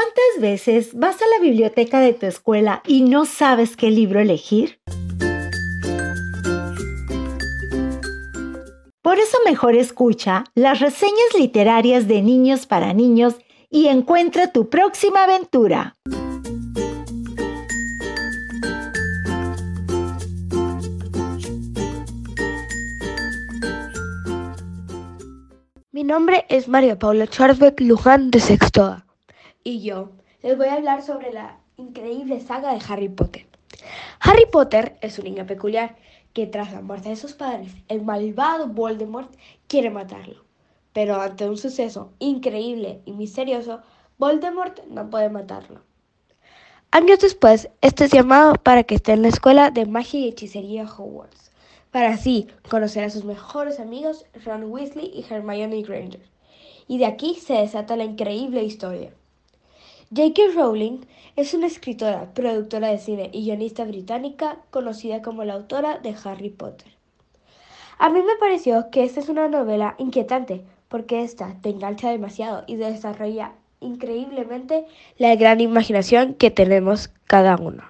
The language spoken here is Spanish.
¿Cuántas veces vas a la biblioteca de tu escuela y no sabes qué libro elegir? Por eso mejor escucha las reseñas literarias de niños para niños y encuentra tu próxima aventura. Mi nombre es María Paula Schwarzbeck Luján de Sextoa y yo les voy a hablar sobre la increíble saga de Harry Potter. Harry Potter es un niño peculiar que tras la muerte de sus padres, el malvado Voldemort quiere matarlo. Pero ante un suceso increíble y misterioso, Voldemort no puede matarlo. Años después, este es llamado para que esté en la escuela de magia y hechicería Hogwarts, para así conocer a sus mejores amigos Ron Weasley y Hermione Granger. Y de aquí se desata la increíble historia. J.K. Rowling es una escritora, productora de cine y guionista británica conocida como la autora de Harry Potter. A mí me pareció que esta es una novela inquietante porque esta te engancha demasiado y desarrolla increíblemente la gran imaginación que tenemos cada uno.